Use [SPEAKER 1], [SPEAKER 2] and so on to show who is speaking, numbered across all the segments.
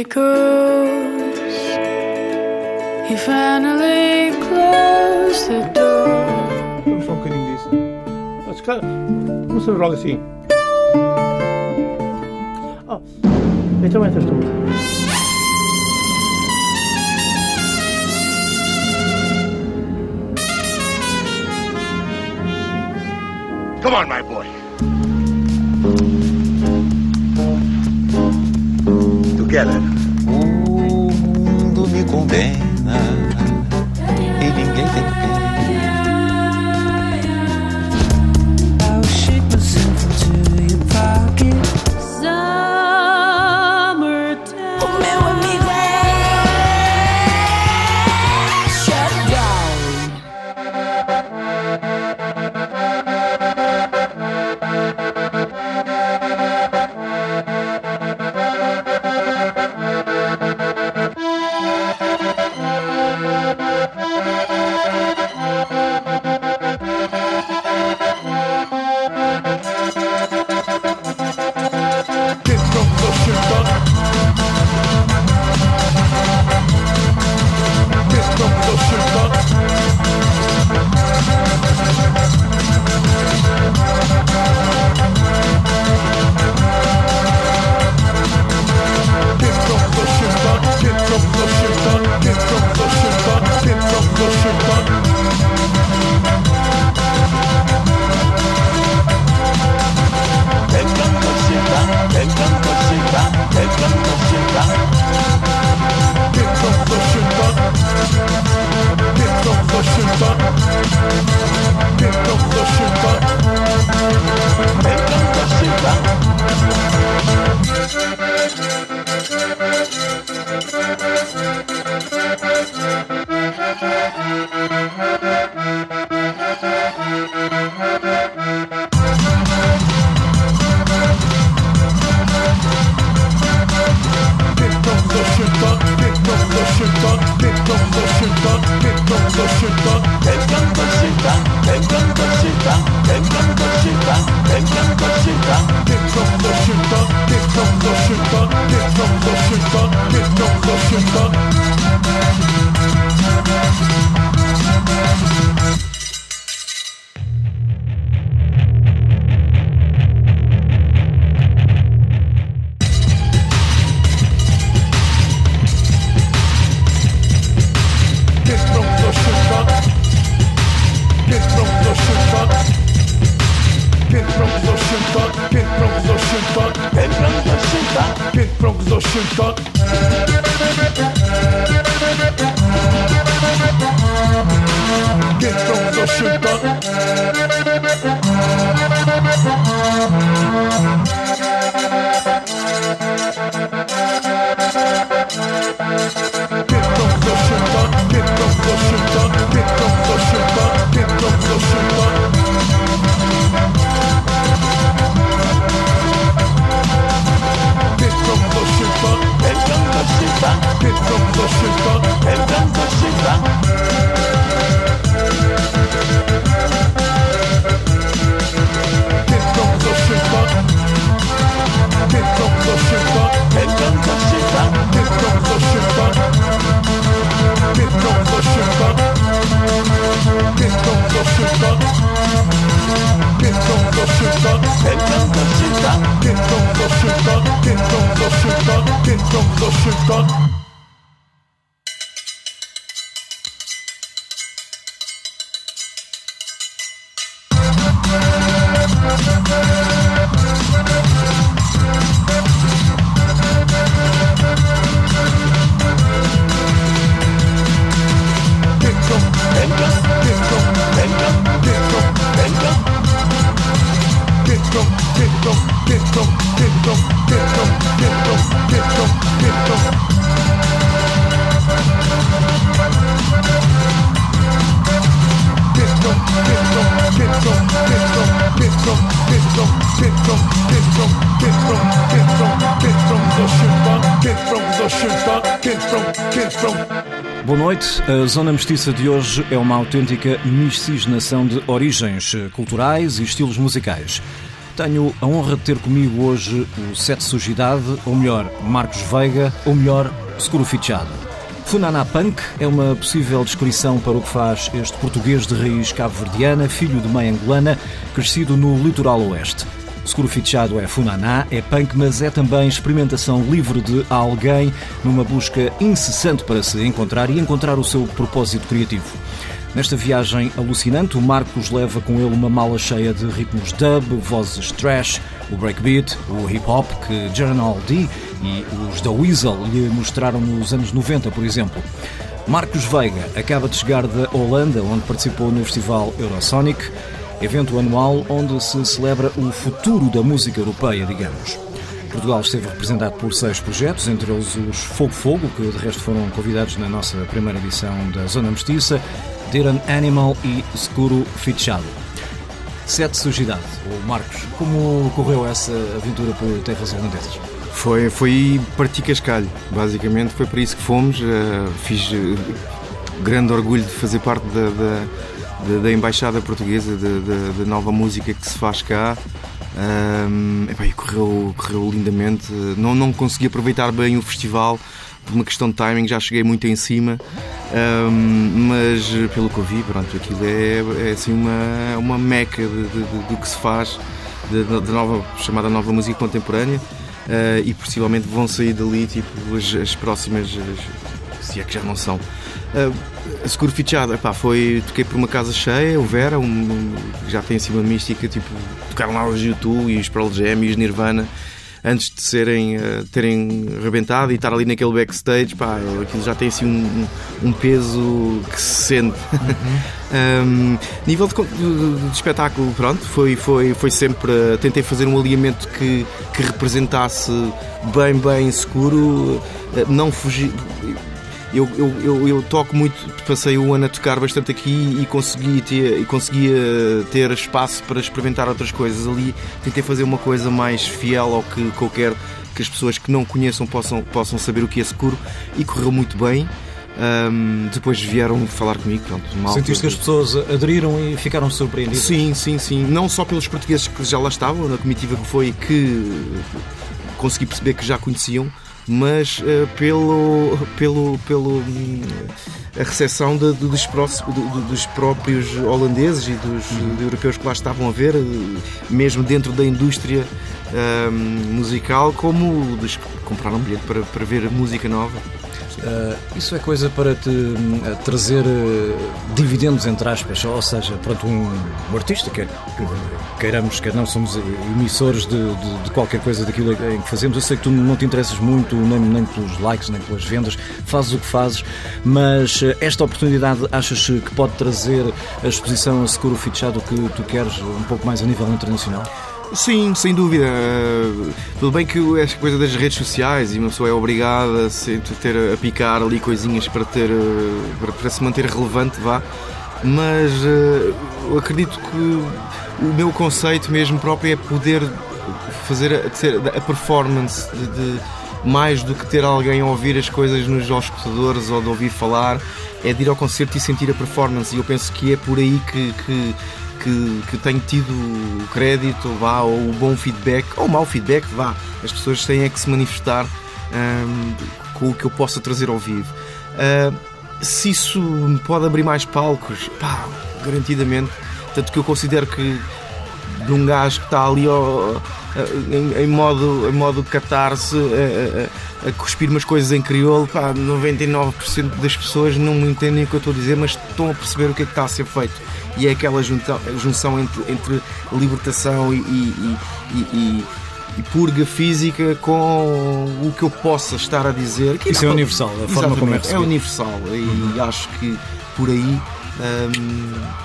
[SPEAKER 1] echoes. He finally closed the door.
[SPEAKER 2] I'm cutting this. That's kind of. What's the wrong scene? Oh, it's a winter storm.
[SPEAKER 3] Come on, my boy. Together.
[SPEAKER 4] bem. Piętrąg z osięta, piętrąg
[SPEAKER 5] z osięta Piętrąg z osięta, piętrąg
[SPEAKER 1] z
[SPEAKER 5] osięta Piętrąg z osięta taşırda
[SPEAKER 2] Get on taşırda Ekran taşırda Get on taşırda Get on Get on
[SPEAKER 6] boa noite. A Zona Mestiça de hoje é uma autêntica miscigenação de origens culturais e estilos musicais. Tenho a honra de ter comigo hoje o Sete Sujidade, ou melhor, Marcos Veiga, ou melhor, Seguro Fichado. Funana Punk é uma possível descrição para o que faz este português de raiz cabo-verdiana, filho de mãe angolana, crescido no litoral oeste. Seguro Fichado é Funaná, é punk, mas é também experimentação livre de alguém numa busca incessante para se encontrar e encontrar o seu propósito criativo. Nesta viagem alucinante, o Marcos leva com ele uma mala cheia de ritmos dub, vozes trash, o breakbeat, o hip hop que Journal D e os da Weasel lhe mostraram nos anos 90, por exemplo. Marcos Veiga acaba de chegar da Holanda, onde participou no festival Eurosonic, evento anual onde se celebra o futuro da música europeia, digamos. Portugal esteve representado por seis projetos, entre eles os Fogo Fogo, que de resto foram convidados na nossa primeira edição da Zona Mestiça, Diran Animal e Seguro Fichado. Sete Sujidade. O Marcos, como correu essa aventura por terras holandesas?
[SPEAKER 7] Foi, foi partir cascalho, basicamente foi para isso que fomos. Uh, fiz uh, grande orgulho de fazer parte da, da, da, da Embaixada Portuguesa, da, nova música que se faz cá. Um, correu, correu lindamente. Não, não consegui aproveitar bem o festival por uma questão de timing, já cheguei muito em cima. Um, mas pelo que eu vi, pronto, aquilo é, é assim uma, uma meca do que se faz, de, nova, chamada nova música contemporânea. Uh, e possivelmente vão sair dali tipo, as, as próximas, as, se é que já não são. Uh, a Seguro Fichado, epá, foi, toquei por uma casa cheia, o Vera, um, um, já tem assim uma mística, tipo, tocaram lá os YouTube e os Pearl Jam e os Nirvana antes de serem, uh, terem rebentado e estar ali naquele backstage, pá, aquilo já tem assim um, um peso que se sente. Uhum. um, nível de, de, de, espetáculo, pronto, foi, foi, foi sempre. Uh, tentei fazer um alinhamento que, que representasse bem, bem seguro, uh, não fugir eu, eu, eu, eu, toco muito, passei o ano a tocar bastante aqui e consegui ter, e conseguia ter espaço para experimentar outras coisas. Ali tentei fazer uma coisa mais fiel ao que, quero que as pessoas que não conheçam possam, possam saber o que é seguro e correu muito bem. Um, depois vieram falar comigo. Pronto,
[SPEAKER 6] mal, Sentiste que as pessoas aderiram e ficaram surpreendidas?
[SPEAKER 7] Sim, sim, sim. Não só pelos portugueses que já lá estavam, na comitiva que foi, que consegui perceber que já conheciam, mas uh, pelo, pelo, pelo hum, a recepção de, de, dos, próximos, de, dos, próprios holandeses e dos europeus que lá estavam a ver, mesmo dentro da indústria um, musical, como dos que compraram um bilhete para, para ver música nova.
[SPEAKER 6] Uh, isso é coisa para te uh, trazer uh, dividendos, entre aspas, ou seja, pronto, um, um artista, quer queiramos, quer não, somos emissores de, de, de, qualquer coisa daquilo em que fazemos. Eu sei que tu não te interessas muito nem, nem pelos likes, nem pelas vendas, fazes o que fazes, mas esta oportunidade achas que pode trazer a exposição a Seguro Fichado que tu queres um pouco mais a nível internacional?
[SPEAKER 7] Sim, sem dúvida. Tudo bem que esta coisa das redes sociais e uma pessoa é obrigada a ter a picar ali coisinhas para ter para, para se manter relevante, vá. Mas uh, acredito que o meu conceito mesmo próprio é poder fazer a, a performance de, de, mais do que ter alguém a ouvir as coisas nos escutadores ou de ouvir falar, é de ir ao concerto e sentir a performance. E eu penso que é por aí que, que que, que tenho tido crédito, vá, ou bom feedback, ou mau feedback, vá. As pessoas têm é que se manifestar um, com o que eu possa trazer ao vivo. Uh, se isso me pode abrir mais palcos, pá, garantidamente. Tanto que eu considero que de um gajo que está ali em, em, modo, em modo catarse a, a, a, cuspir umas coisas em crioulo, pá, 99% das pessoas não me entendem o que eu estou a dizer, mas estão a perceber o que é que está a ser feito e é aquela junção, junção entre, entre libertação e, e, e, e, purga física com o que eu possa estar a dizer.
[SPEAKER 6] Que Isso é universal, a forma como é
[SPEAKER 7] É universal e uhum. acho que por aí.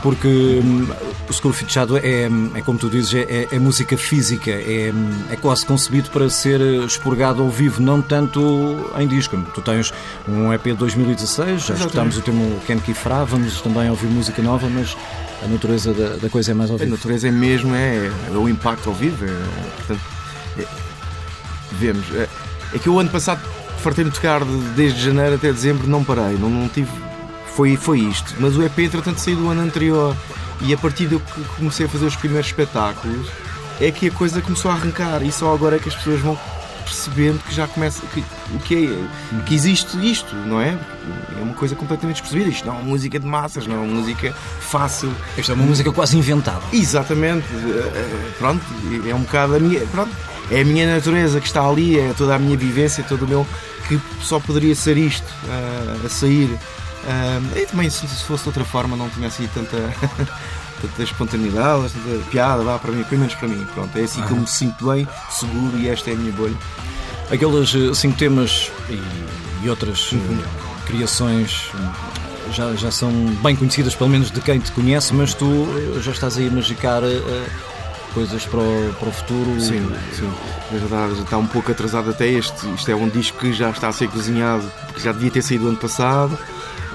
[SPEAKER 6] Porque um, o Seguro Fichado é, é, como tu dizes, é, é, música física, é, é quase concebido para ser expurgado ao vivo, não tanto em disco. Tu tens um EP de 2016, já escutámos o tema Ken Kifra, vamos também ouvir música nova, mas a natureza da, da, coisa é mais ao vivo.
[SPEAKER 7] A natureza é mesmo, é, é o impacto ao vivo. É, portanto, é, vemos. É, que o ano passado fartei-me tocar desde janeiro até dezembro, não parei, não, não tive foi, foi isto. Mas o EP, entretanto, saiu do ano anterior e a partir de eu comecei a fazer os primeiros espetáculos, é que a coisa começou a arrancar e só agora é que as pessoas vão percebendo que já começa que, o que é que existe isto, não é? É uma coisa completamente despercebida. Isto não é uma música de massas, não é uma música fácil.
[SPEAKER 6] Esta é uma música quase inventada.
[SPEAKER 7] Exatamente, eh, eh, pronto, é um bocado a minha, pronto, é a minha natureza que está ali, é toda a minha vivência, todo o meu que só poderia ser isto uh, a sair. E também se, se, fosse de outra forma não tinha assim tanta, tanta espontaneidade, tanta piada, vá para mim, pelo menos para mim. Pronto, é assim que eu me sinto bem, seguro e esta é a minha bolha.
[SPEAKER 6] Aqueles eh, cinco temas e, e outras uhum. criações já, já são bem conhecidas, pelo menos de quem te conhece, mas tu já estás aí a magicar. Uh, coisas para o, para o futuro.
[SPEAKER 7] Sim, sim. É verdade, já está um pouco atrasado até este. Isto é um disco que já está a ser cozinhado, porque já devia ter saído ano passado.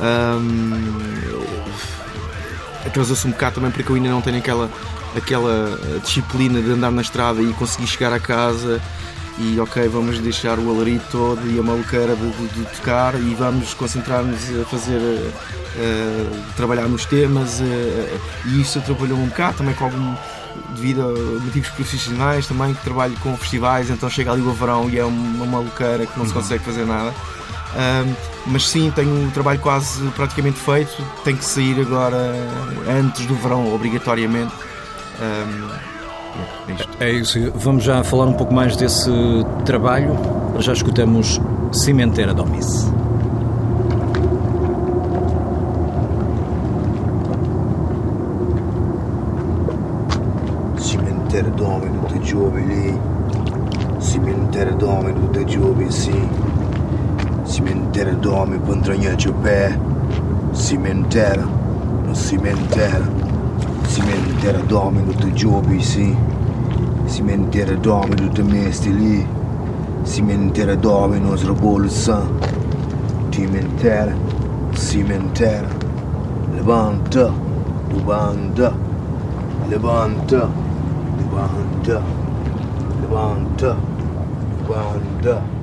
[SPEAKER 7] Um, Atrasou-se um bocado também porque eu ainda não tenho aquela, aquela disciplina de andar na estrada e conseguir chegar a casa e ok, vamos deixar o alarido todo e a maluqueira de, de, de tocar e vamos concentrar-nos a fazer, uh, trabalhar nos temas uh, e isso atrapalhou um bocado também com algum devido a motivos profissionais também, que trabalho com festivais, então chega ali o verão e é uma maluqueira que não se uhum. consegue fazer nada. Um, mas sim, tenho um trabalho quase praticamente feito, tem que sair agora antes do verão, obrigatoriamente. Um,
[SPEAKER 6] é, é isso, vamos já falar um pouco mais desse trabalho. Já escutamos Cimenteira Domice.
[SPEAKER 8] Cimenteira dorme no teu jovem lì. Cimenteira dorme no teu jovem sim. Cimenteira dorme para entranhar o pé. Cimenteira, no cimenteira. Cimenteira dorme no teu jovem sim. Cimenteira dorme no teu mestre lì. Cimenteira dorme nos revolução. Cimenteira, cimenteira. Levanta, levanta, levanta. Levanta, levanta, levanta,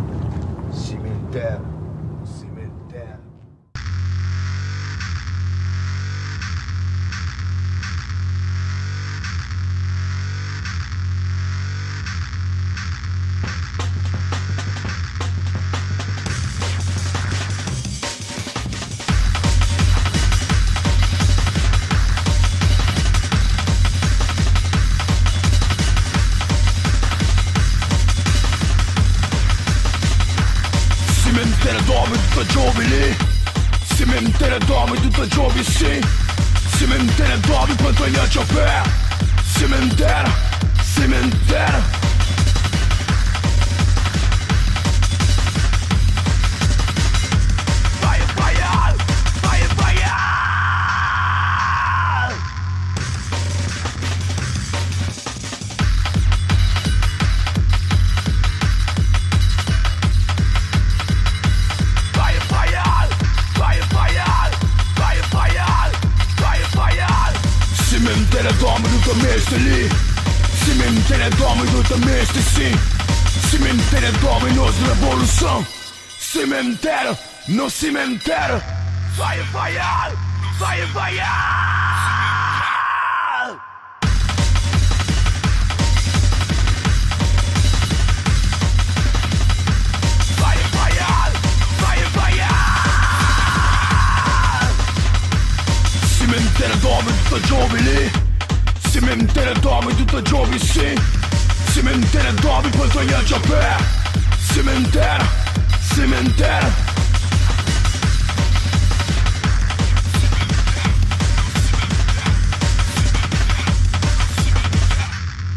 [SPEAKER 5] no dorme tutta giovani, sì. Cemitério dorme per toglierci a pé. Cemitério, cemitério.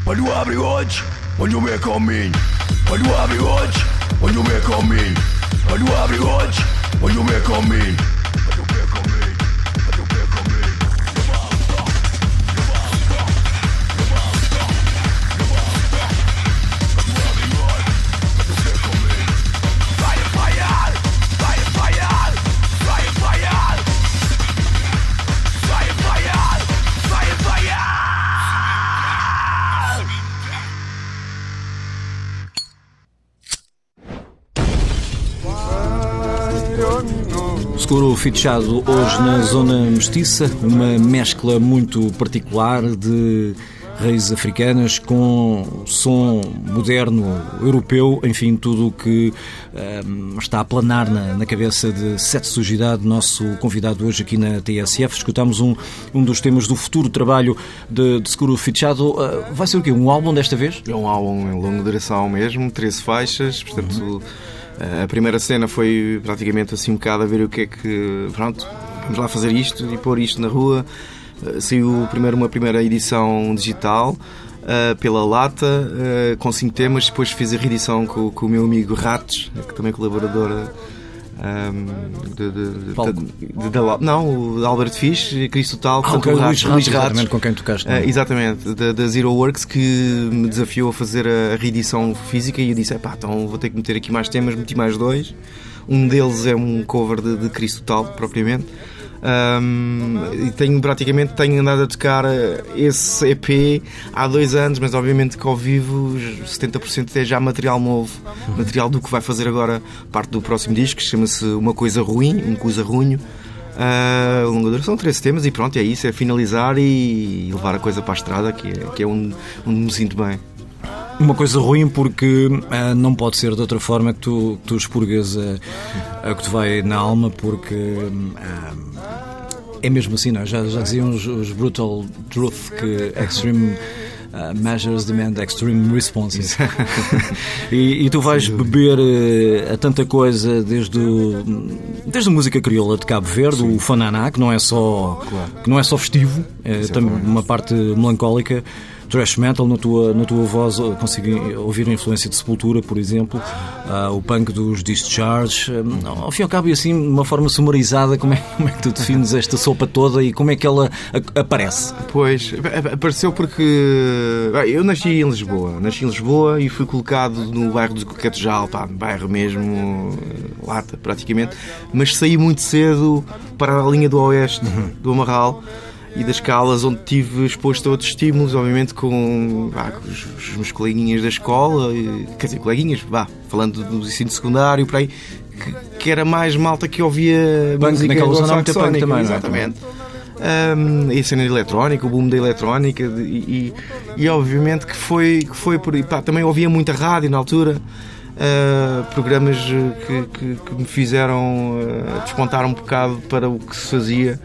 [SPEAKER 5] Quando abre hoje, onde o meu caminho. Quando abre hoje, onde o meu caminho. Quando abre hoje, onde o meu caminho.
[SPEAKER 6] Fichado hoje na Zona Mestiça, uma mescla muito particular de raízes africanas com som moderno europeu, enfim, tudo o que um, está a planar na, na, cabeça de Sete Sujidade, nosso convidado hoje aqui na TSF. Escutamos um, um dos temas do futuro trabalho de, de Seguro Fichado. Uh, vai ser o quê? Um álbum desta vez?
[SPEAKER 7] É um álbum em longa duração mesmo, 13 faixas, portanto. Uhum. A primeira cena foi praticamente assim um bocado a ver o que é que. Pronto, vamos lá fazer isto e pôr isto na rua. Eh, saiu primeiro uma primeira edição digital uh, pela Lata, uh, com cinco temas. Depois fiz a reedição com, com o meu amigo Ratos, que também é colaborador. Um, de, de, de, de, não, o Albert Fish, Cristo Tal,
[SPEAKER 6] ah, okay, o Luís Ratos, Ratos com quem tocaste. Uh,
[SPEAKER 7] exatamente, da Zero Works, que me desafiou a fazer a, a reedição física e eu disse: pá, então vou ter que meter aqui mais temas, meti mais dois. Um deles é um cover de, de Cristo Tal, propriamente. Um, e tenho praticamente tenho andado a tocar esse EP há dois anos, mas obviamente que ao vivo 70% é já material novo, material do que vai fazer agora parte do próximo disco, que chama-se Uma Coisa Ruim, um coisa ruim. Uh, longa duração, três temas e pronto, é isso, é finalizar e levar a coisa para a estrada, que é, que é onde, onde me sinto bem.
[SPEAKER 6] Uma coisa ruim porque uh, não pode ser de outra forma que tu, tu expurgas a, que te vai na alma, porque uh, é mesmo assim, não é? Já, já diziam os, os Brutal Truth que Extreme. Uh, measures demand extreme responses. e, e, tu vais beber uh, a tanta coisa desde, o, desde a música crioula de Cabo Verde, Sim. o fananá, que não é só, claro. que não é só festivo, é também uma parte melancólica thrash metal, na tua, na tua voz consigo ouvir a influência de Sepultura, por exemplo, uh, o punk dos Discharge. Um, ao fim e ao cabo, e assim, de uma forma sumarizada, como é, como é que tu defines esta sopa toda e como é que ela aparece?
[SPEAKER 7] Pois, apareceu porque eu nasci em Lisboa, nasci em Lisboa e fui colocado no bairro do Catejal, pá, bairro mesmo, lata praticamente, mas saí muito cedo para a linha do oeste, uhum. do Amarral e das calas onde tive exposto a outros estímulos, obviamente com, vá, com os, os, meus coleguinhas da escola, e, quer dizer, coleguinhas, vá, falando do ensino secundário, por aí, que, que era mais malta que ouvia
[SPEAKER 6] punk, música naquela zona muito punk também,
[SPEAKER 7] é? exatamente. Um, e a cena eletrónica, o boom da eletrónica, e, e, e, obviamente que foi, que foi por aí. Pá, também ouvia muita rádio na altura. Uh, programas que, que, que, me fizeram uh, despontar um bocado para o que se fazia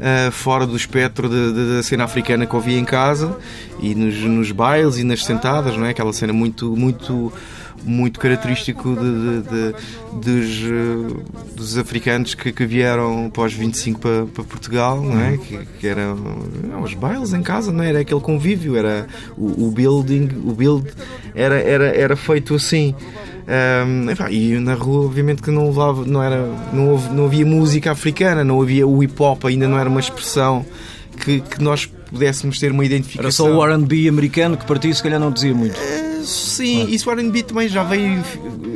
[SPEAKER 7] uh, fora do espectro da cena africana que ouvia em casa e nos, nos bailes e nas sentadas, não é? Aquela cena muito, muito muito característico de, de, de, dos, uh, dos africanos que, que vieram pós 25 para, para Portugal, não é? Que, que eram não, os bailes em casa, não é? era aquele convívio, era o, o building, o build era, era, era feito assim. Um, e na rua, obviamente, que não levava, não, era, não, houve, não havia música africana, não havia o hip hop, ainda não era uma expressão que, que nós pudéssemos ter uma identificação.
[SPEAKER 6] Era só o RB americano que partia, se calhar não dizia muito.
[SPEAKER 7] Uh, sim, ah. isso o RB também já veio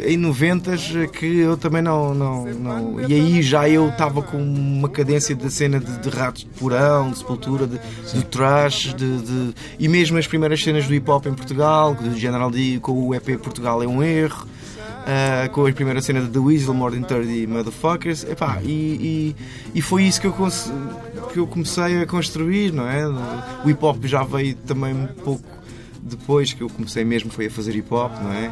[SPEAKER 7] em 90 que eu também não, não, não. E aí já eu estava com uma cadência da cena de, de ratos de porão, de sepultura, de, de trash, de, de, e mesmo as primeiras cenas do hip hop em Portugal, do General D com o EP Portugal é um erro. Uh, com a primeira cena de The Weasel, More Than 30 Motherfuckers, epá, e, e, e foi isso que eu, que eu comecei a construir, não é? O hip hop já veio também um pouco depois que eu comecei mesmo foi a fazer hip hop, não é?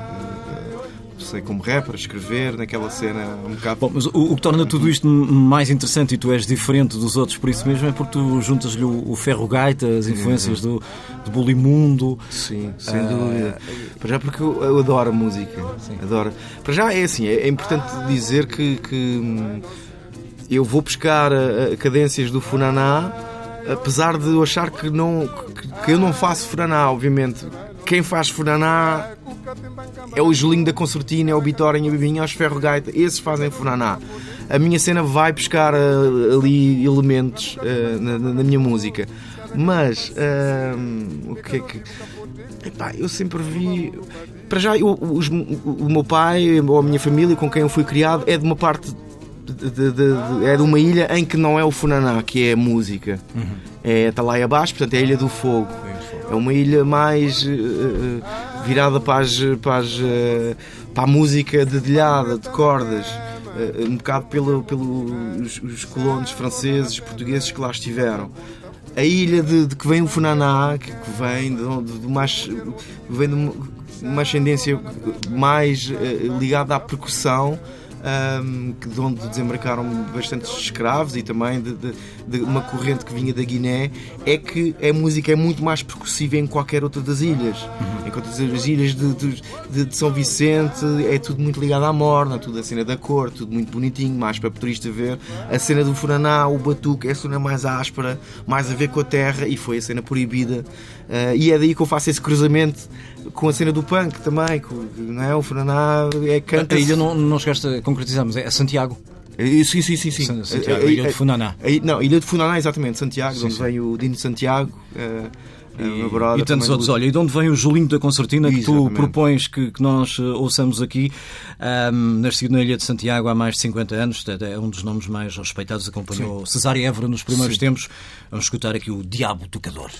[SPEAKER 7] comecei como rapper, a escrever naquela cena um bocado.
[SPEAKER 6] Bom, mas o, o, que torna tudo isto mais interessante e tu és diferente dos outros por isso mesmo é porque tu juntas-lhe o, o ferro gaita, as influências uhum. do, do Bulimundo.
[SPEAKER 7] Sim, sem uh, dúvida. Para já porque eu, eu adoro música. Sim. Adoro. Para já é assim, é, é importante dizer que, que hum, eu vou buscar a, a cadências do Funaná apesar de eu achar que, não, que, que eu não faço Funaná, obviamente. Quem faz Funaná é o Julinho da Concertina, é o Bitorinha, a Bibinha, é os Ferro Gaita, esses fazem Funaná. A minha cena vai buscar uh, ali elementos uh, na, na, minha música. Mas, uh, o que é que. Epá, eu sempre vi. Para já, eu, os, o meu pai ou a minha família com quem eu fui criado é de uma parte. De, de, é de uma ilha em que não é o Funaná, que é a música. Uhum. É, está lá abaixo, portanto é a Ilha do Fogo. É uma ilha mais uh, virada para, as, para, as, uh, para a música dedilhada, de cordas, uh, um bocado pelo, pelos os colonos franceses, portugueses que lá estiveram. a ilha de, de que vem o Funaná, que, que vem de, de, mais, vem de uma- ascendência mais eh, ligada à percussão. Que de onde desembarcaram bastantes escravos e também de, de- de uma corrente que vinha da Guiné, é que a música é muito mais percussiva em qualquer outra das ilhas. Enquanto as as ilhas de, de- São Vicente é tudo muito ligado à morna, tudo a cena da cor, tudo muito bonitinho, mais para o turista ver. A cena do Furaná, o batuque, é a cena mais áspera, mais a ver com a terra e foi a cena proibida. Ah, e é daí que eu faço esse cruzamento com a cena do punk também, com- não é? O Furaná é canta
[SPEAKER 6] A ilha não, não chegaste a concretizar, mas é Santiago.
[SPEAKER 7] Sim, sim, sim, sim.
[SPEAKER 6] San- Santiago, a ilha de Funaná.
[SPEAKER 7] A- não, Ilha de Funaná, exatamente, Santiago, de onde
[SPEAKER 6] sim.
[SPEAKER 7] vem o Dino Santiago. o meu brother
[SPEAKER 6] E tantos outros. Olha, e de onde vem o Julinho da Concertina que tu
[SPEAKER 7] Exatamente.
[SPEAKER 6] propões que, que nós eh, ouçamos aqui? Ahm, nascido na Ilha de Santiago há mais de 50 anos, é um dos nomes mais respeitados, acompanhou Cesário Évora nos primeiros tempos. Vamos escutar aqui o Diabo Tocador.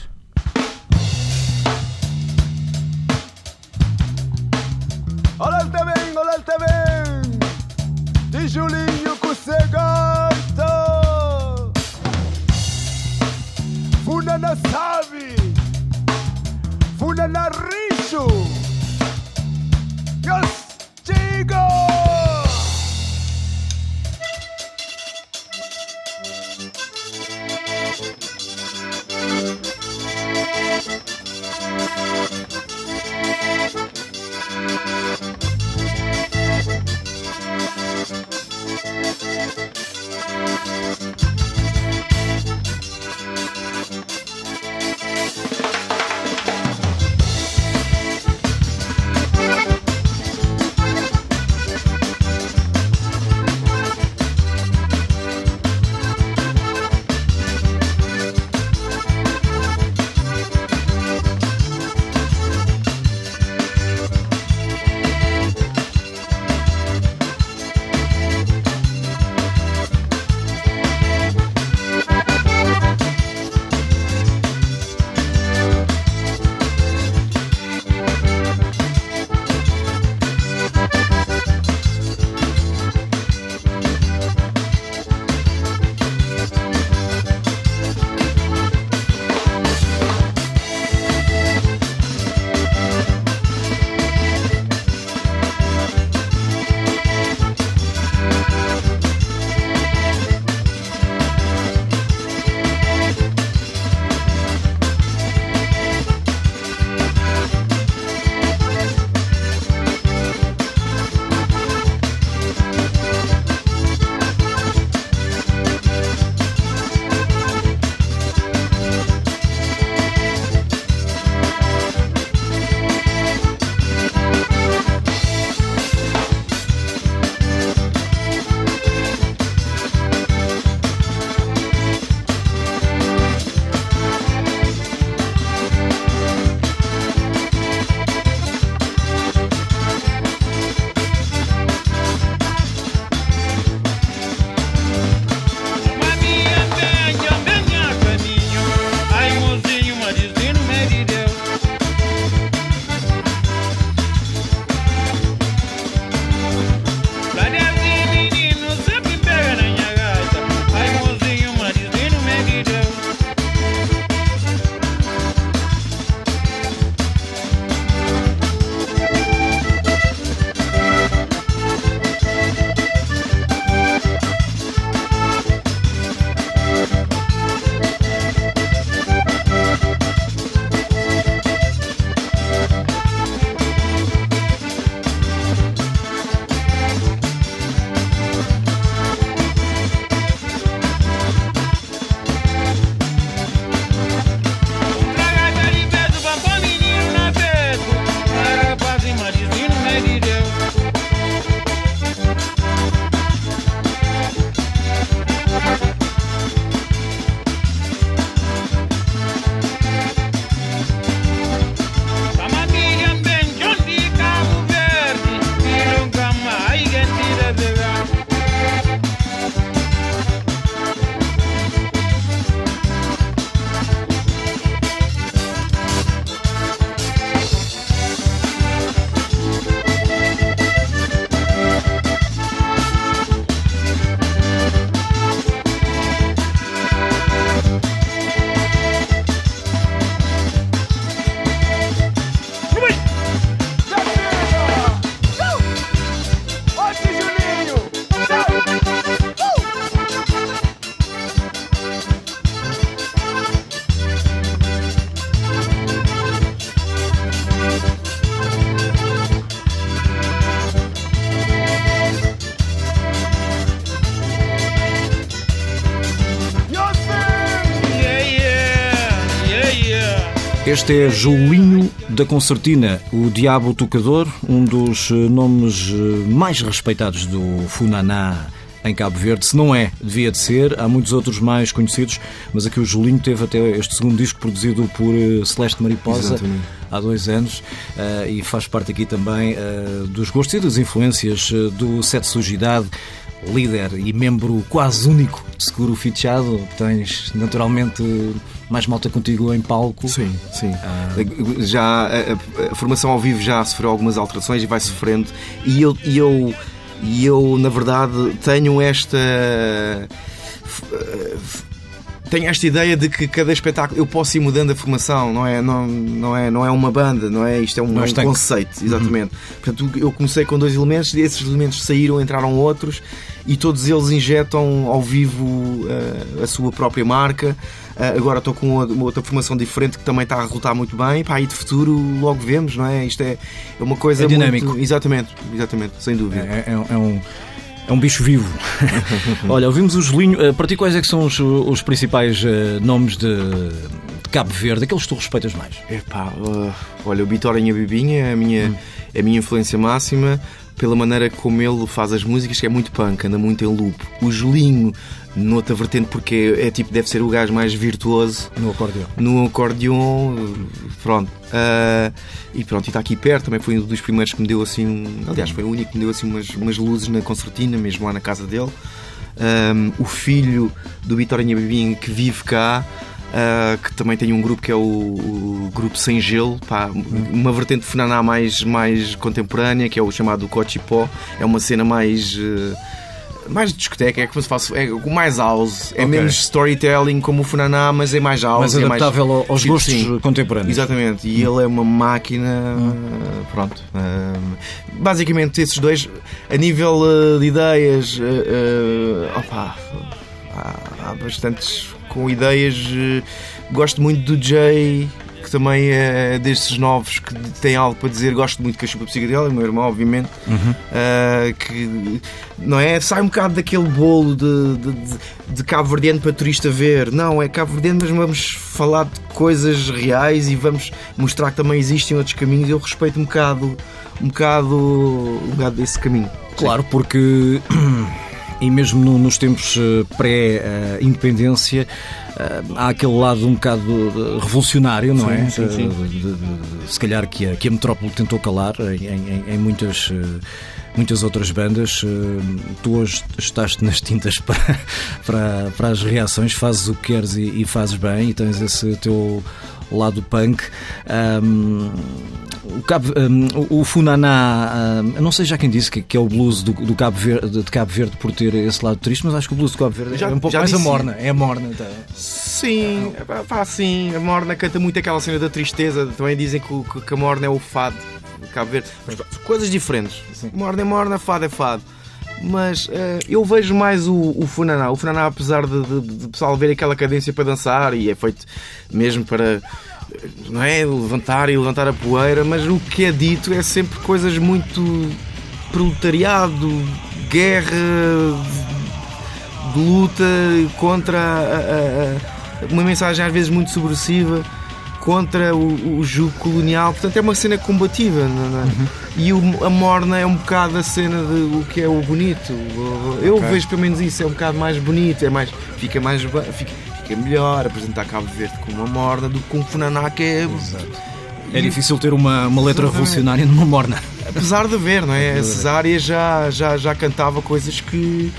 [SPEAKER 9] Olha ele também, olha ele também. De Julinho com Segato. Funa na Sabe. Funa na Richo.
[SPEAKER 6] Este é Julinho da Concertina, o Diabo Tocador, um dos eh, nomes eh, mais respeitados do Funaná em Cabo Verde. Se não é, devia de ser. Há muitos outros mais conhecidos, mas aqui o Julinho teve até este segundo disco produzido por eh, Celeste Mariposa
[SPEAKER 7] Exatamente.
[SPEAKER 6] há dois anos e faz parte aqui também dos gostos e das influências do Sete Sujidade. Líder e membro quase único de Seguro Fichado, tens naturalmente mais malta contigo em palco.
[SPEAKER 7] Sim, sim. Já a, a- a formação ao vivo já sofreu algumas alterações e vai sofrendo. E eu, e eu, e eu na verdade, tenho esta. Tenho esta ideia de que cada espetáculo eu posso ir mudando a formação, não é, não, não é, não é uma banda, não é? Isto é um,
[SPEAKER 6] é
[SPEAKER 7] um conceito, exatamente. Portanto, eu comecei com dois elementos, esses elementos saíram, entraram outros e todos eles injetam ao vivo eh, a sua própria marca. Eh, agora estou com uma uma outra formação diferente que também está a resultar muito bem. Pá, e de futuro logo vemos, não é? Isto é, é uma coisa
[SPEAKER 6] É dinâmico.
[SPEAKER 7] muito. Exatamente, exatamente, sem dúvida.
[SPEAKER 6] É, é- é um, é um bicho vivo. Olha, ouvimos o Julinho. Eh, Para ti, quais é que são os, os principais eh, nomes de, Cabo Verde? Aqueles que tu respeitas mais?
[SPEAKER 7] Epá, uh, olha, o Bitorinha Bibinha é a minha, é a minha influência máxima pela maneira como ele faz as músicas, que é muito punk, anda muito em loop. O Julinho, noutra vertente, porque é, tipo, deve ser o gajo mais virtuoso
[SPEAKER 6] No acordeão.
[SPEAKER 7] no acordeon, pronto. Ah, e pronto, e está aqui perto, também foi um dos primeiros que me deu assim, aliás, foi o único que me deu assim umas, umas luzes na concertina, mesmo lá na casa dele. Ahm, o filho do Vitorinha Bibinho que vive cá, ah, que também tem um grupo que é o, o grupo Sem Gelo, pá, uma vertente de Funaná mais, mais contemporânea, que é o chamado Cochipó, é uma cena mais. eh, mais discoteca, é como se fosse é mais house, é
[SPEAKER 6] Ok.
[SPEAKER 7] menos storytelling como o Funaná, mas é mais house.
[SPEAKER 6] Mais
[SPEAKER 7] é
[SPEAKER 6] adaptável ao- aos
[SPEAKER 7] Tipo,
[SPEAKER 6] gostos
[SPEAKER 7] sim.
[SPEAKER 6] contemporâneos.
[SPEAKER 7] Exatamente, e ele é uma máquina. Pronto. ah, basicamente, esses dois, a nível ah, de ideias, ah, opá, há, há bastantes com ideias. ah, gosto muito do Jay, que também é destes novos que tem algo para dizer. Gosto muito de Cachupa Psicodélica, meu irmão, obviamente. ah, que não é? Sai um bocado daquele bolo de, de, de- de Cabo Verdeano para turista ver. Não, é Cabo Verdeano, mas vamos falar de coisas reais e vamos mostrar que também existem outros caminhos. Eu respeito um bocado, um bocado, um bocado desse caminho.
[SPEAKER 6] Claro, porque. E mesmo no- nos tempos eh, pré-independência, eh, há aquele lado um bocado eh, revolucionário, não
[SPEAKER 7] Sim,
[SPEAKER 6] é?
[SPEAKER 7] sim, sim.
[SPEAKER 6] De- de- de- se calhar que a, que a metrópole tentou calar em, em- em muitas, muitas outras bandas. Tu hoje estás nas tintas para, para, para as reações, fazes o que queres e, e fazes bem, e tens esse teu lado punk. Ahm, o, Cabo, hum, o- Funaná, eu não sei já quem disse que, que é o blues do, do Cabo Verde, de Cabo Verde por ter esse lado triste, mas acho que o blues do Cabo Verde
[SPEAKER 7] Já-
[SPEAKER 6] é um pouco mais a morna. É a morna, então.
[SPEAKER 7] Sim, pá, pá, sim, a Morna canta muito aquela cena da tristeza. Também dizem que, que a Morna é o fado de Cabo Verde. Mas coisas diferentes. Morna é Morna, fado é fado. Mas eh, eu vejo mais o, o Funaná. O Funaná, apesar de, de, de pessoal ver aquela cadência para dançar e é feito mesmo para não é, levantar e levantar a poeira, mas o que é dito é sempre coisas muito proletariado, guerra, de luta contra a- a- a- uma mensagem às vezes muito subversiva contra o, o jugo colonial. Portanto, é uma cena combativa. é? E o- a morna é um bocado a cena de o que é o bonito. Eu vejo pelo menos isso, é um bocado mais bonito, é mais, fica mais fica, fica melhor apresentar Cabo Verde com uma morna do que um funaná que é.
[SPEAKER 6] É difícil ter uma, uma letra
[SPEAKER 7] Exatamente.
[SPEAKER 6] revolucionária numa morna.
[SPEAKER 7] Apesar de haver, não é? A Cesária já, já, já cantava coisas que,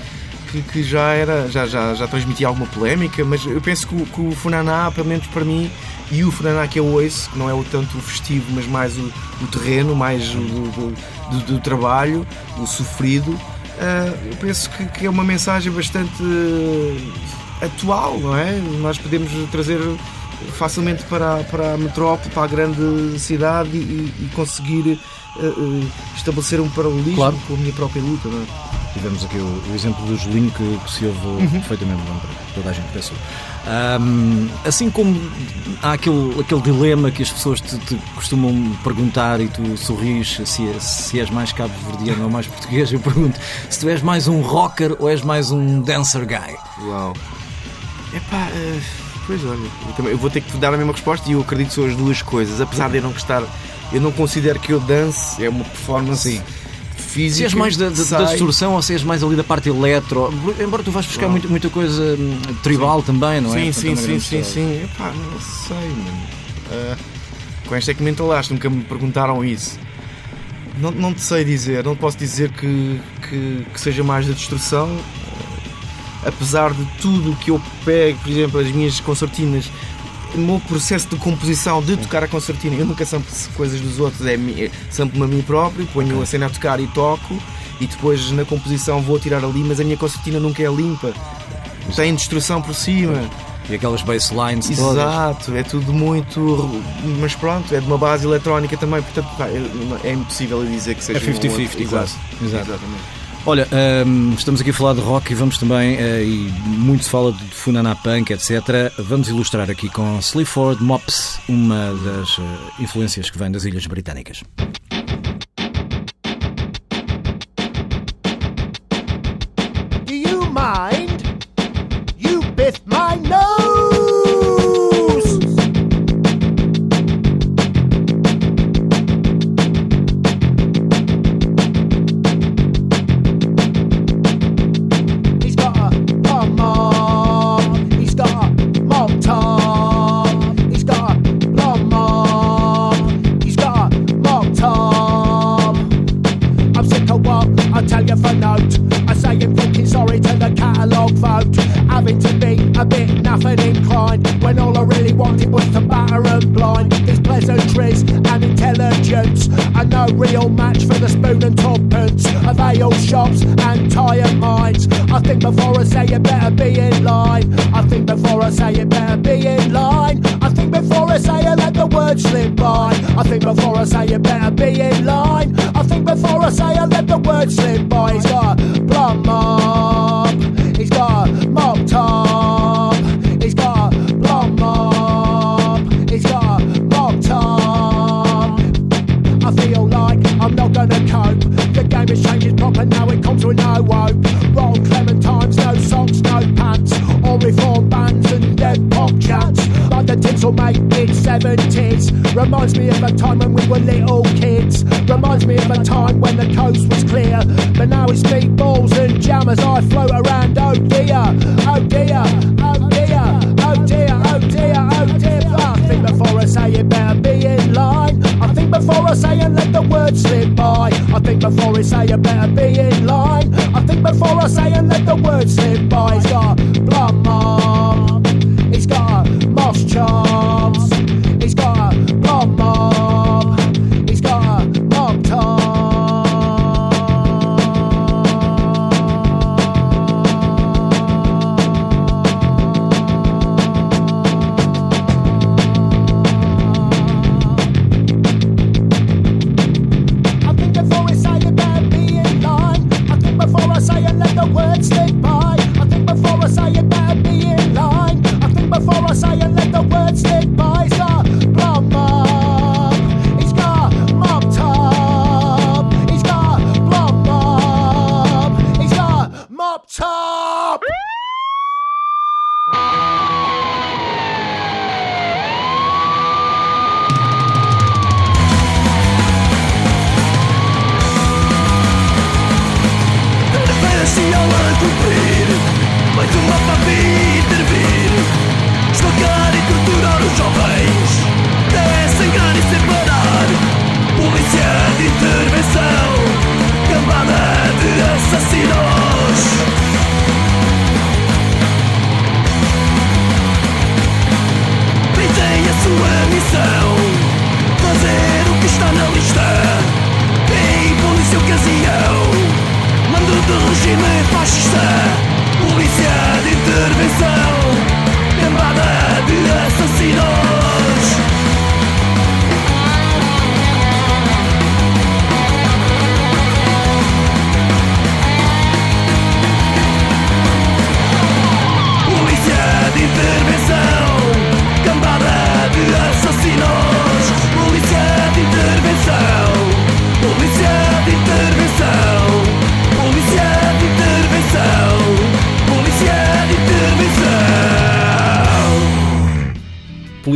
[SPEAKER 7] que, que já era, já, já, já transmitia alguma polémica, mas eu penso que que o Funaná, pelo menos para mim, e o que eu ouço, que não é o tanto o festivo, mas mais o, o terreno, mais o do, do, do- trabalho, o sofrido, ah, eu penso que, que é uma mensagem bastante ah, atual, não é? Nós podemos trazer facilmente para, para a metrópole, para a grande cidade e, e conseguir eh, eh, estabelecer um paralelismo
[SPEAKER 6] Claro.
[SPEAKER 7] com a minha própria luta. Não é?
[SPEAKER 6] Tivemos aqui o, o exemplo do Julinho que, que se ouve perfeitamente bem para toda a gente pensou. Ahm, assim como há aquele, aquele dilema que as pessoas te, te costumam perguntar e tu sorris se, se és mais cabo-verdiano ou mais português, eu pergunto se tu és mais um rocker ou és mais um dancer guy.
[SPEAKER 7] Uau! Epá, eh, Pois olha, eu, também- eu vou ter que te dar a mesma resposta e eu acredito que são as duas coisas. Apesar de eu não gostar, eu não considero que eu dance, é uma performance
[SPEAKER 6] Sim.
[SPEAKER 7] Física.
[SPEAKER 6] Se és mais da, da, da distorção ou se és mais ali da parte eletro, embora tu vais buscar muito- muita coisa hum, tribal também, não é?
[SPEAKER 7] Sim, sim,
[SPEAKER 6] é
[SPEAKER 7] sim, sim,
[SPEAKER 6] mistura.
[SPEAKER 7] sim. Epá, não sei, mano. Ah, com esta é que mentalaste, nunca me perguntaram isso. Não, não te sei dizer, não posso dizer que, que, que seja mais da destrução. Ah, apesar de tudo o que eu pego, por exemplo, as minhas concertinas, meu processo de composição de tocar a concertina, eu nunca sampo coisas dos outros, é, é sampo-me a mim próprio, ponho a cena a tocar e toco, e depois na composição vou tirar ali, mas a minha concertina nunca é limpa. Tem destrução por cima.
[SPEAKER 6] E aquelas basslines todas.
[SPEAKER 7] Exato, é tudo muito. Mas pronto, é de uma base eletrónica também, portanto é é impossível dizer que seja.
[SPEAKER 6] É
[SPEAKER 7] um ou
[SPEAKER 6] 50-50
[SPEAKER 7] outro.
[SPEAKER 6] quase.
[SPEAKER 7] Exato.
[SPEAKER 6] Exato.
[SPEAKER 7] Exatamente.
[SPEAKER 6] Olha, hum, estamos aqui a falar de rock e vamos também, eh, e muito se fala de Funana Punk, etc. Vamos ilustrar aqui com Sleaford Mops, uma das eh, influências que vem das Ilhas Britânicas.
[SPEAKER 9] I tell you for note. I say I'm fucking sorry to the catalogue vote. Having to be a bit nothing inclined when all I really wanted was to batter and blind. Pleasantries and no real match for the spoon and tuppence of ale shops and tired minds. I think before I say you better be in line. I think before I say you better be in line. I think before I say I let the words slip by. I think before I say you better be in line. I think before I say I let the words slip by. He's got plum mob. He's got mop top. 70s. Reminds me of a time when we were little kids. Reminds me of a time when the coast was clear. But now it's meatballs and jam as I float around. Oh dear, oh dear, oh dear, oh dear, oh dear, oh dear. I think before I say it better be in line. I think before I say and let the words slip by. I think before I say you better be in line. I think before I say and let the words slip by. He's got blood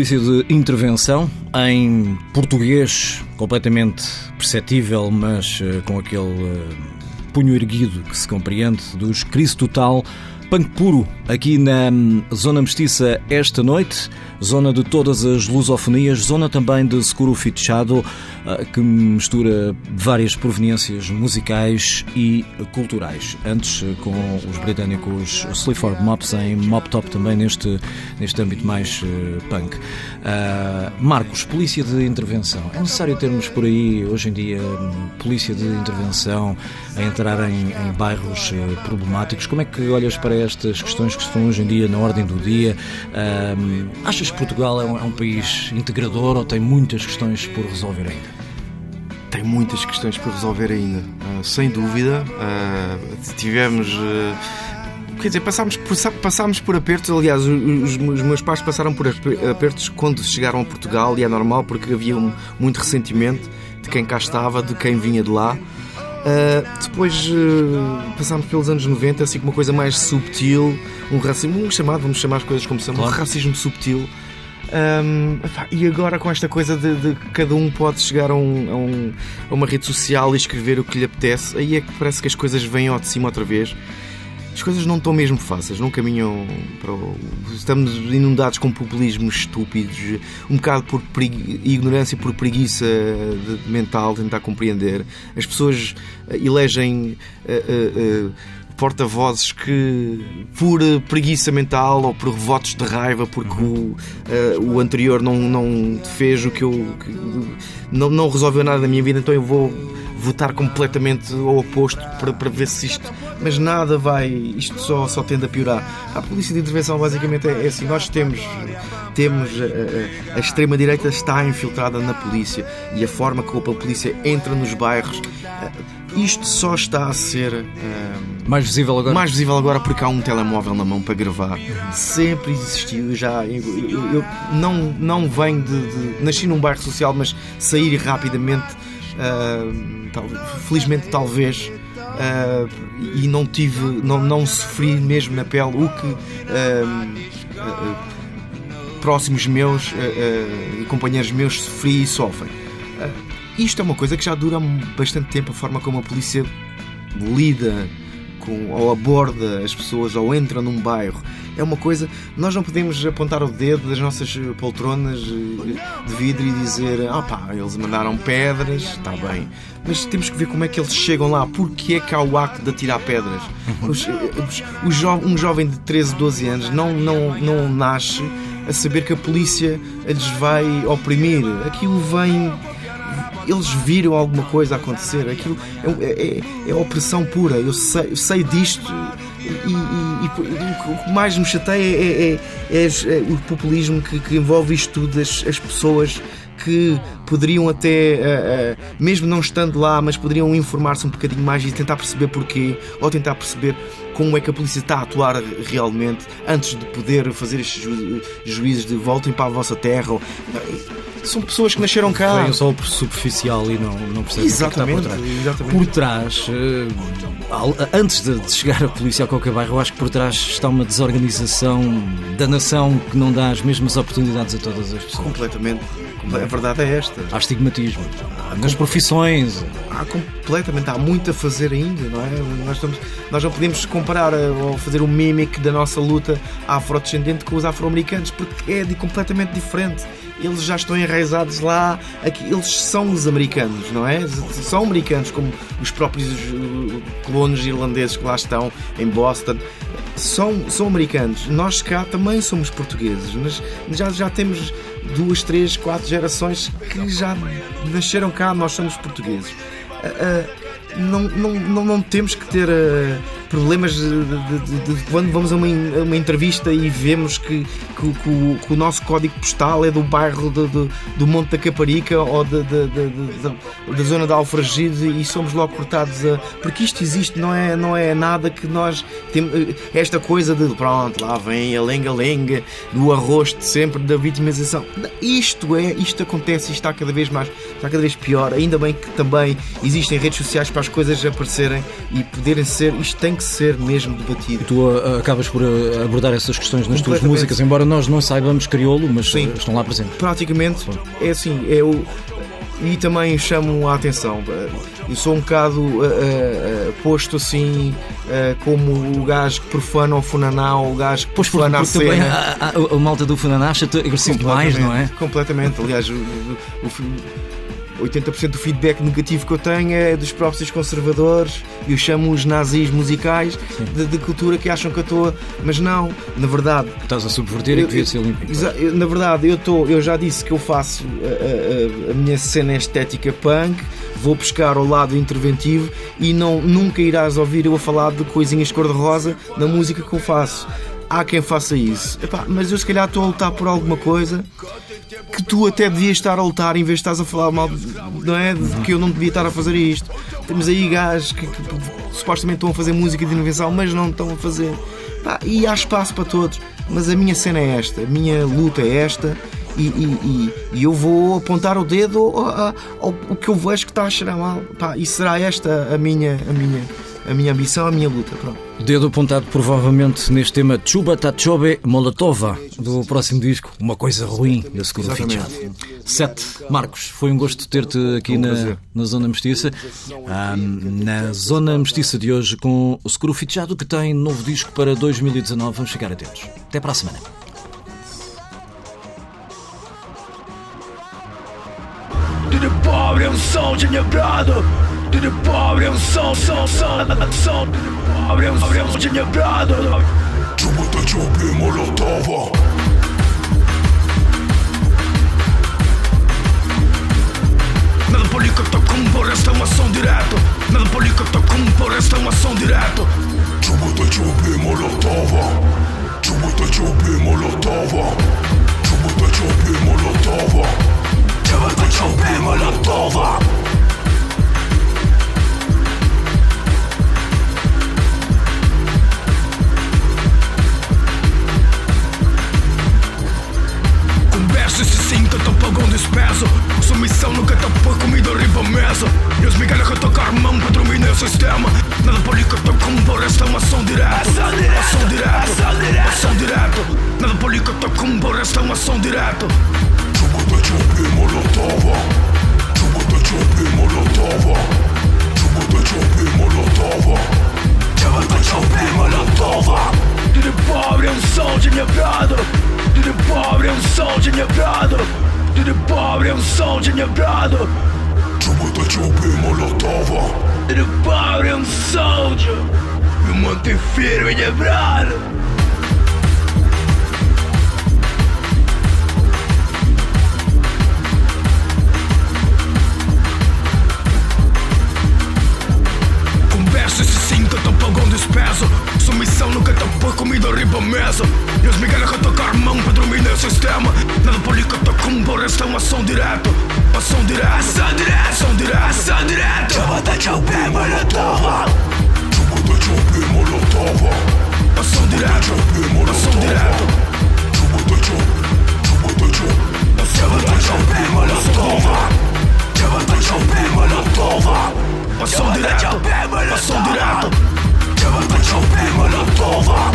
[SPEAKER 5] Polícia de Intervenção,
[SPEAKER 6] em português, completamente perceptível, mas eh, com aquele eh, punho erguido que se compreende, dos Crise Total, punk puro, aqui na hum, Zona Mestiça esta noite, zona de todas as lusofonias, zona também de seguro fechado, que mistura várias proveniências musicais e culturais. Antes, eh, com os britânicos Sleaford Mops em Mop Top também neste, neste âmbito mais eh, punk. Ah, Marcos, polícia de intervenção. É necessário termos por aí, hoje em dia, polícia de intervenção a entrar em, em bairros problemáticos. Como é que olhas para estas questões que estão hoje em dia na ordem do dia? Ah, achas que Portugal é um, é um país integrador ou tem muitas questões por resolver ainda?
[SPEAKER 7] Tem muitas questões para resolver ainda, uh, sem dúvida. Uh, tivemos. Uh, quer dizer, passámos por, passámos por apertos. Aliás, os, os, meus pais passaram por apertos quando chegaram a Portugal e é normal porque havia um, muito ressentimento de quem cá estava, de quem vinha de lá. depois passámos pelos anos 90, assim com uma coisa mais subtil, um racismo, um chamado, vamos chamar as coisas como são, claro. um racismo subtil um, e agora com esta coisa de, de cada um pode chegar a, um, a, um, a, uma rede social e escrever o que lhe apetece, aí é que parece que as coisas vêm ao de cima outra vez. As coisas não estão mesmo fáceis, não caminham para o... Estamos inundados com populismos estúpidos, um bocado por ignorância, por preguiça mental, tentar compreender. As pessoas elegem. Uh, uh, uh, porta-vozes que, por preguiça mental ou por votos de raiva, porque o, uh, o anterior não, não fez o que eu. Que, não, não resolveu nada da minha vida, então eu vou votar completamente ao oposto para, para ver se isto. Mas nada vai. Isto só, só tende a piorar. A polícia de intervenção basicamente é, é assim: nós temos. Temos a, a, a extrema-direita está infiltrada na polícia e a forma como a polícia entra nos bairros. Isto só está a ser uh,
[SPEAKER 6] mais visível agora.
[SPEAKER 7] Mais visível agora porque há um telemóvel na mão para gravar. Sempre existiu já. Eu, eu, eu não, não venho de, de, Nasci num bairro social, mas sair rapidamente, uh, tal, felizmente talvez. Uh, e não tive, não, não sofri mesmo na pele o que próximos meus companheiros meus sofri e sofrem. Isto é uma coisa que já dura bastante tempo, a forma como a polícia lida com, ou aborda as pessoas ou entra num bairro. É uma coisa. Nós não podemos apontar o dedo das nossas poltronas eh, de vidro e dizer: ah pá, eles mandaram pedras, está bem. Mas temos que ver como é que eles chegam lá, porque é que há o acto de atirar pedras. Os, os, os jo um jovem de 13, 12 anos não, não, não nasce a saber que a polícia lhes vai oprimir. Aquilo vem eles viram alguma coisa acontecer. Aquilo é, é, é, é opressão pura. Eu sei, eu sei disto. E, e, e, o que mais me chateia é, é, é, é o populismo que, que, envolve isto tudo, as, as pessoas que poderiam até, uh, uh, mesmo não estando lá, mas poderiam informar-se um bocadinho mais e tentar perceber porquê, ou tentar perceber como é que a polícia está a atuar realmente antes de poder fazer estes ju juízes de voltem para a vossa terra. Ou, são pessoas que nasceram cá.
[SPEAKER 6] Vêm só superficial e não, não percebem exatamente, o que, é que está por trás. Exatamente. Por trás, uh, antes de, de, chegar a polícia a qualquer bairro, eu acho que por trás está uma desorganização da nação que não dá as mesmas oportunidades a todas as pessoas.
[SPEAKER 7] Completamente. A verdade é esta.
[SPEAKER 6] Há estigmatismo. Nas profissões.
[SPEAKER 7] Há completamente. Há muito a fazer ainda, não é? Nós, estamos, nós não podemos comparar eh, ou fazer o um mímico da nossa luta afrodescendente com os afro-americanos porque é de, completamente diferente eles já estão enraizados lá, aqui, eles são os americanos, não é? São americanos, como os próprios uh, colonos irlandeses que lá estão, em Boston. São, são americanos. Nós cá também somos portugueses, mas já, já temos duas, três, quatro gerações que já nasceram cá, nós somos portugueses. Uh, uh, não, não, não, não, temos que ter uh, problemas de, de, de, de, quando vamos a uma, a uma entrevista e vemos que, que, que, o, que, o, nosso código postal é do bairro do Monte da Caparica ou da zona de Alfragide e somos logo cortados a. Porque isto existe, não é, não é nada que nós temos. Eh, esta coisa de pronto, lá vem a lenga-lenga, do arrosto sempre, da vitimização. Isto é, isto acontece e está cada vez mais, está cada vez pior. Ainda bem que também existem redes sociais para as coisas aparecerem e poderem ser. Isto tem que ser mesmo debatido.
[SPEAKER 6] Tu uh, acabas por uh, abordar essas questões nas tuas músicas, embora nós não saibamos crioulo, mas
[SPEAKER 7] Sim.
[SPEAKER 6] estão lá presentes.
[SPEAKER 7] Praticamente é assim, o. E também chamo a atenção. Eu sou um bocado uh, uh, posto assim uh, como o gajo que profana o funaná, o gajo que
[SPEAKER 6] Pois porque,
[SPEAKER 7] profana a
[SPEAKER 6] porque também
[SPEAKER 7] cena.
[SPEAKER 6] a, a- a malta do Funaná acha-te agressivo demais, não é?
[SPEAKER 7] Completamente. Aliás, o, o, 80% do feedback negativo que eu tenho é dos próprios conservadores. Eu chamo os nazis musicais de, de cultura que acham que eu estou. Mas não, na verdade,
[SPEAKER 6] Estás a subverter e que devia ser
[SPEAKER 7] eu- Na verdade, eu, tô, eu já disse que eu faço a, a- a minha cena estética punk, vou buscar ao lado interventivo e não, nunca irás ouvir eu a falar de coisinhas cor-de-rosa na música que eu faço. Há quem faça isso, Epá, mas eu se calhar estou a lutar por alguma coisa que tu até devias estar a lutar em vez de estás a falar mal, não é? De que eu não devia estar a fazer isto. Temos aí gajos que, que supostamente estão a fazer música de inovação, mas não estão a fazer. Pá, e há espaço para todos, mas a minha cena é esta, a minha luta é esta. E, e- e- e eu vou apontar o dedo ao que eu vejo que está a cheirar mal. Pá, e será esta a minha, a minha, a minha ambição, a minha luta. Pronto.
[SPEAKER 6] Dedo apontado provavelmente neste tema Chuba Tachobe Molotova do próximo disco, Uma Coisa Ruim da Seguro. Fichado. Sete, Marcos, foi um gosto ter-te aqui
[SPEAKER 7] um
[SPEAKER 6] na, na Zona Mestiça. Ahm, na Zona Mestiça de hoje com o Seguro Fichado que tem novo disco para 2019. Vamos ficar atentos. Até para a semana.
[SPEAKER 5] Tudo pobre é um som de quebrado Tudo pobre é um som, som, som, som Tudo pobre é um som de quebrado
[SPEAKER 2] Чобота чоби молотова
[SPEAKER 5] Nada polícota com resta uma ação direto Nada polícota com resta uma ação direto
[SPEAKER 2] Чобота чоби молотова Чобота чоби молотова Чобота чоби молотова Чобота чоби молотова
[SPEAKER 5] Siento topo con despeso Sumisión nunca tá topo comida arriba mesa Dios me gana que tocar mão para dominar o sistema. Nada político tô com bora esta é uma ação direta Ação direta, ação direta Nada político tô com um esta é uma ação direta
[SPEAKER 2] Chubuta chup e molotova Chubuta chup e molotova Chubuta chup e molotova Chubuta chup e molotova
[SPEAKER 5] Tudo pobre é um sol de minha piada Tudo pobre é um som pobre é um som de quebrado
[SPEAKER 2] Чобота чоби молотова
[SPEAKER 5] Tudo pobre é um som de Me manter firme e quebrado se siento tampoco un despeso Su misión nunca por comida riba mesa E os Miguel que tocar mão pra dormir no sistema. Nada político com por esta é uma ação direta Ação direta. Ação direta. Ação direta. Ação direta. Chama da Chopin Molotova
[SPEAKER 2] Chama da e Molotova
[SPEAKER 5] Ação direta. Chopin Molotova Ação direta.
[SPEAKER 2] Chama da Chopin Chama da Chopin
[SPEAKER 5] Chama da Chopin Molotova
[SPEAKER 2] Chama da Chopin
[SPEAKER 5] Molotova direta Ação direta
[SPEAKER 2] Чобота чоби молотова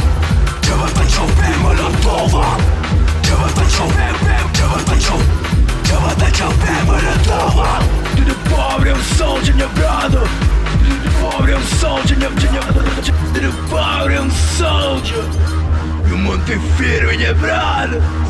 [SPEAKER 2] Чобота чоби молотова Чобота чоби Чобота чоби Чобота чоби молотова
[SPEAKER 5] Tudo pobre é um som de quebrado Tudo pobre é um som de quebrado Tudo pobre é um som de Me manter firme e quebrado